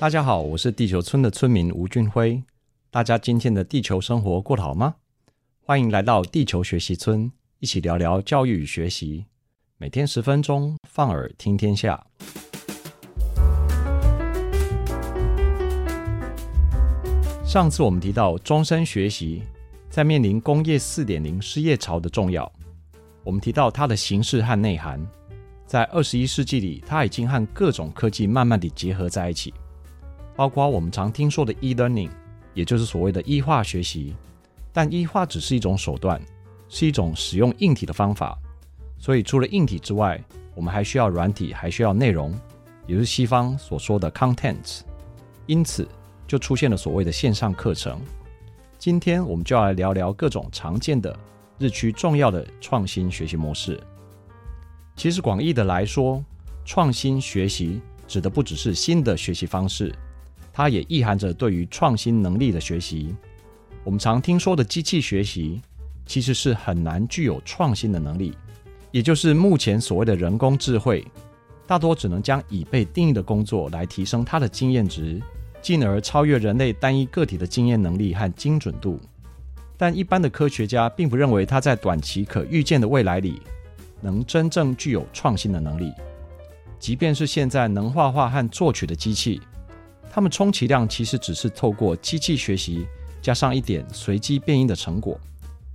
大家好，我是地球村的村民吴俊辉。大家今天的地球生活过得好吗？欢迎来到地球学习村，一起聊聊教育与学习。每天十分钟，放耳听天下。上次我们提到终身学习在面临工业四点零失业潮的重要。我们提到它的形式和内涵，在二十一世纪里，它已经和各种科技慢慢地结合在一起。包括我们常听说的 e-learning，也就是所谓的 e 化学习，但 e 化只是一种手段，是一种使用硬体的方法。所以除了硬体之外，我们还需要软体，还需要内容，也就是西方所说的 contents。因此，就出现了所谓的线上课程。今天我们就要来聊聊各种常见的、日趋重要的创新学习模式。其实广义的来说，创新学习指的不只是新的学习方式。它也意含着对于创新能力的学习。我们常听说的机器学习，其实是很难具有创新的能力，也就是目前所谓的人工智慧，大多只能将已被定义的工作来提升它的经验值，进而超越人类单一个体的经验能力和精准度。但一般的科学家并不认为它在短期可预见的未来里，能真正具有创新的能力。即便是现在能画画和作曲的机器。他们充其量其实只是透过机器学习，加上一点随机变因的成果，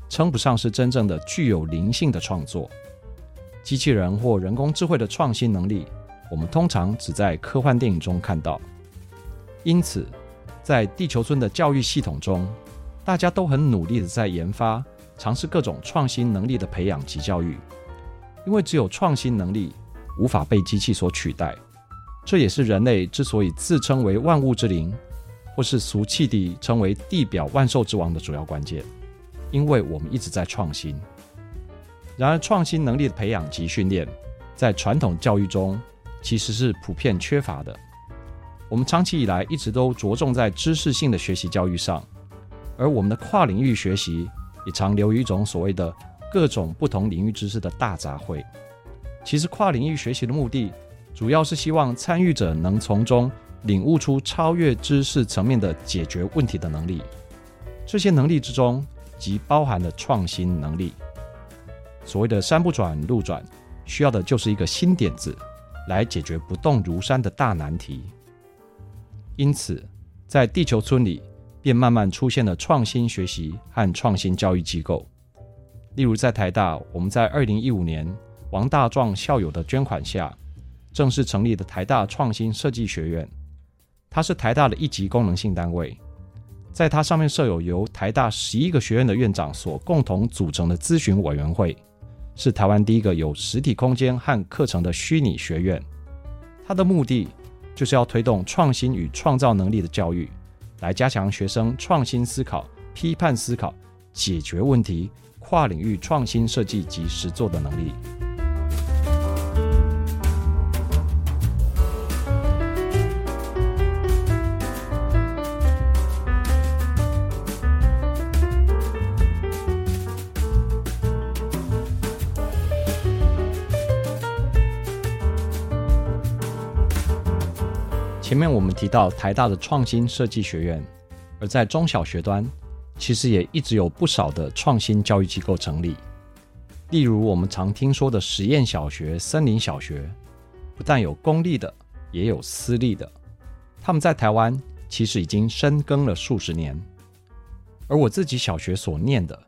称不上是真正的具有灵性的创作。机器人或人工智慧的创新能力，我们通常只在科幻电影中看到。因此，在地球村的教育系统中，大家都很努力的在研发、尝试各种创新能力的培养及教育，因为只有创新能力无法被机器所取代。这也是人类之所以自称为万物之灵，或是俗气地称为地表万兽之王的主要关键，因为我们一直在创新。然而，创新能力的培养及训练，在传统教育中其实是普遍缺乏的。我们长期以来一直都着重在知识性的学习教育上，而我们的跨领域学习也常流于一种所谓的各种不同领域知识的大杂烩。其实，跨领域学习的目的，主要是希望参与者能从中领悟出超越知识层面的解决问题的能力。这些能力之中，即包含了创新能力。所谓的山不转路转，需要的就是一个新点子，来解决不动如山的大难题。因此，在地球村里，便慢慢出现了创新学习和创新教育机构。例如，在台大，我们在二零一五年王大壮校友的捐款下，正式成立的台大创新设计学院，它是台大的一级功能性单位，在它上面设有由台大十一个学院的院长所共同组成的咨询委员会，是台湾第一个有实体空间和课程的虚拟学院。它的目的就是要推动创新与创造能力的教育，来加强学生创新思考、批判思考、解决问题、跨领域创新设计及实作的能力。前面我们提到台大的创新设计学院，而在中小学端，其实也一直有不少的创新教育机构成立。例如我们常听说的实验小学、森林小学，不但有公立的，也有私立的。他们在台湾其实已经深耕了数十年。而我自己小学所念的，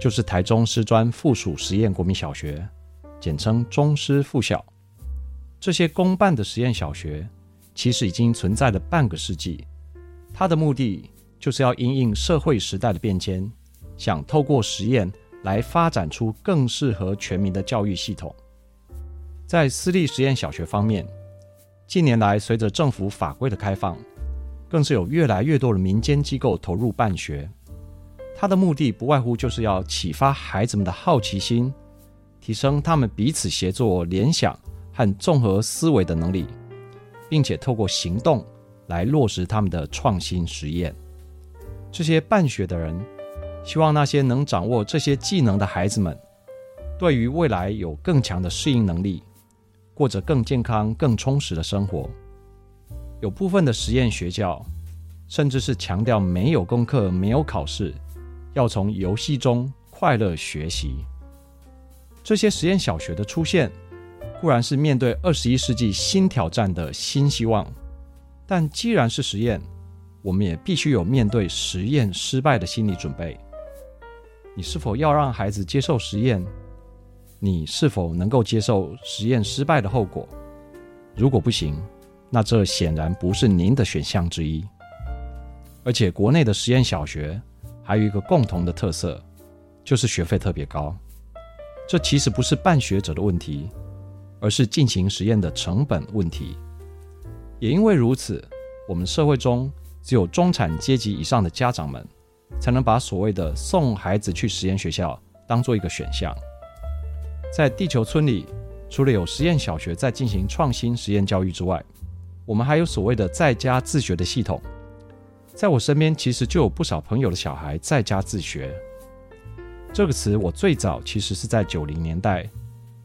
就是台中师专附属实验国民小学，简称中师附小。这些公办的实验小学。其实已经存在了半个世纪，它的目的就是要因应社会时代的变迁，想透过实验来发展出更适合全民的教育系统。在私立实验小学方面，近年来随着政府法规的开放，更是有越来越多的民间机构投入办学。它的目的不外乎就是要启发孩子们的好奇心，提升他们彼此协作、联想和综合思维的能力，并且透过行动来落实他们的创新实验。这些办学的人希望那些能掌握这些技能的孩子们，对于未来有更强的适应能力，过着更健康、更充实的生活。有部分的实验学校，甚至是强调没有功课、没有考试。要从游戏中快乐学习。这些实验小学的出现，固然是面对二十一世纪新挑战的新希望，但既然是实验，我们也必须有面对实验失败的心理准备。你是否要让孩子接受实验？你是否能够接受实验失败的后果？如果不行，那这显然不是您的选项之一。而且，国内的实验小学。还有一个共同的特色，就是学费特别高。这其实不是办学者的问题，而是进行实验的成本问题。也因为如此，我们社会中只有中产阶级以上的家长们，才能把所谓的送孩子去实验学校当做一个选项。在地球村里，除了有实验小学在进行创新实验教育之外，我们还有所谓的在家自学的系统。在我身边，其实就有不少朋友的小孩在家自学。这个词我最早其实是在九零年代，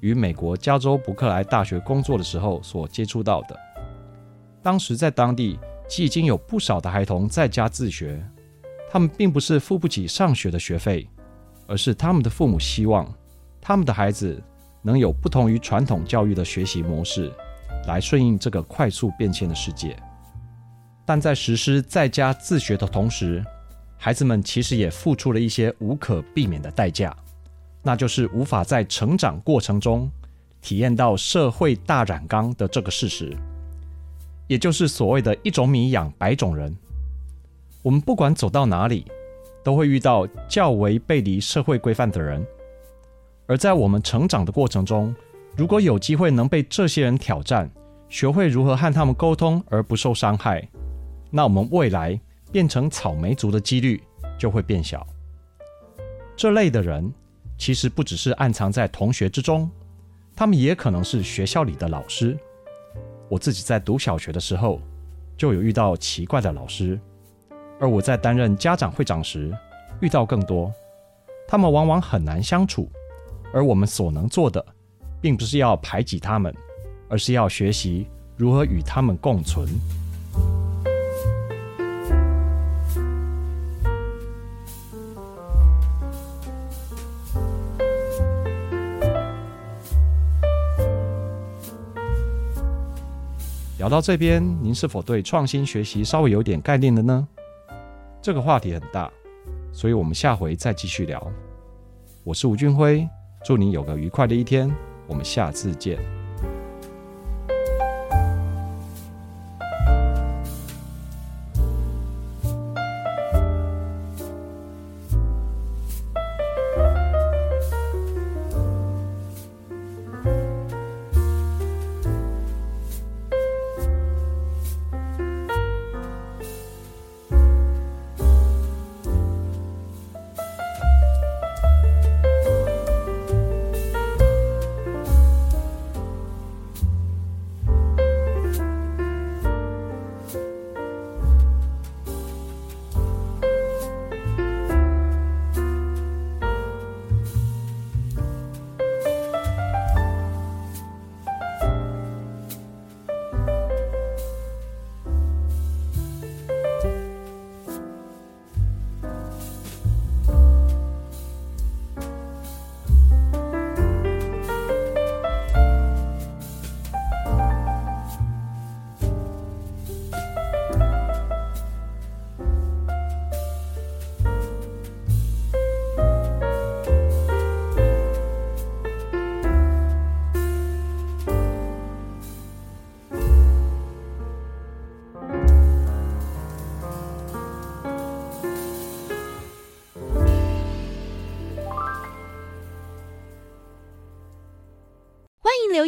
与美国加州伯克莱大学工作的时候所接触到的。当时在当地，已经有不少的孩童在家自学，他们并不是付不起上学的学费，而是他们的父母希望他们的孩子能有不同于传统教育的学习模式，来顺应这个快速变迁的世界。但在实施在家自学的同时，孩子们其实也付出了一些无可避免的代价，那就是无法在成长过程中体验到社会大染缸的这个事实，也就是所谓的一种米养百种人。我们不管走到哪里，都会遇到较为背离社会规范的人，而在我们成长的过程中，如果有机会能被这些人挑战，学会如何和他们沟通而不受伤害。那我们未来变成草莓族的几率就会变小。这类的人其实不只是暗藏在同学之中，他们也可能是学校里的老师。我自己在读小学的时候就有遇到奇怪的老师，而我在担任家长会长时遇到更多。他们往往很难相处，而我们所能做的，并不是要排挤他们，而是要学习如何与他们共存。聊到这边，您是否对创新学习稍微有点概念了呢？这个话题很大，所以我们下回再继续聊。我是吴俊辉，祝您有个愉快的一天，我们下次见。